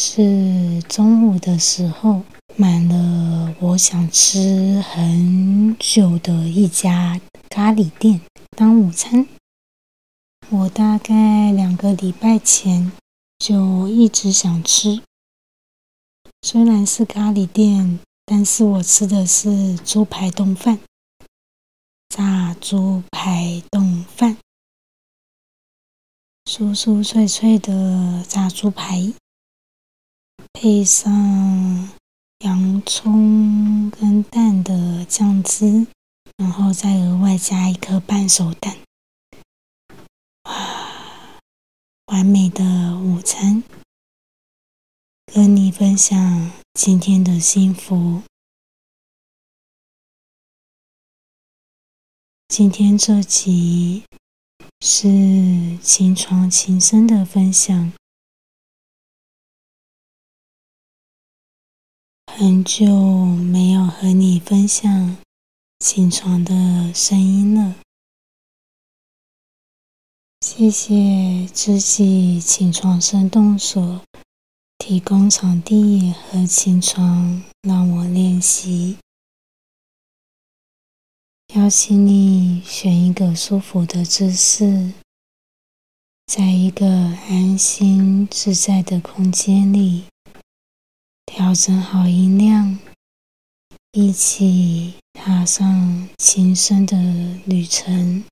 是中午的时候买了我想吃很久的一家咖喱店当午餐。我大概两个礼拜前就一直想吃，虽然是咖喱店，但是我吃的是猪排冻饭，炸猪排冻饭。酥酥脆脆的炸猪排，配上洋葱跟蛋的酱汁，然后再额外加一颗半熟蛋，哇！完美的午餐，跟你分享今天的幸福。今天这集。是秦床琴声的分享。很久没有和你分享起床的声音了。谢谢知己起床声动所提供场地和琴床，让我练习。邀请你选一个舒服的姿势，在一个安心自在的空间里，调整好音量，一起踏上琴声的旅程。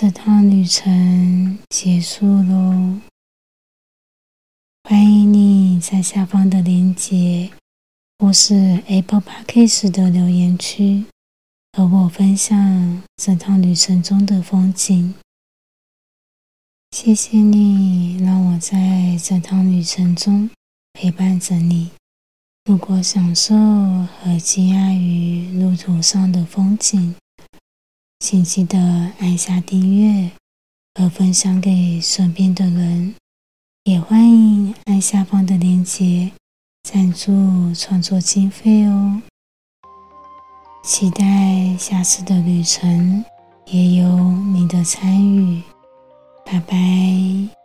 这趟旅程结束喽。欢迎你在下方的链接或是 Apple Podcast 的留言区和我分享这趟旅程中的风景。谢谢你让我在这趟旅程中陪伴着你。如果享受和惊讶于路途上的风景，请记得按下订阅和分享给身边的人。也欢迎按下方的链接赞助创作经费哦！期待下次的旅程也有你的参与，拜拜。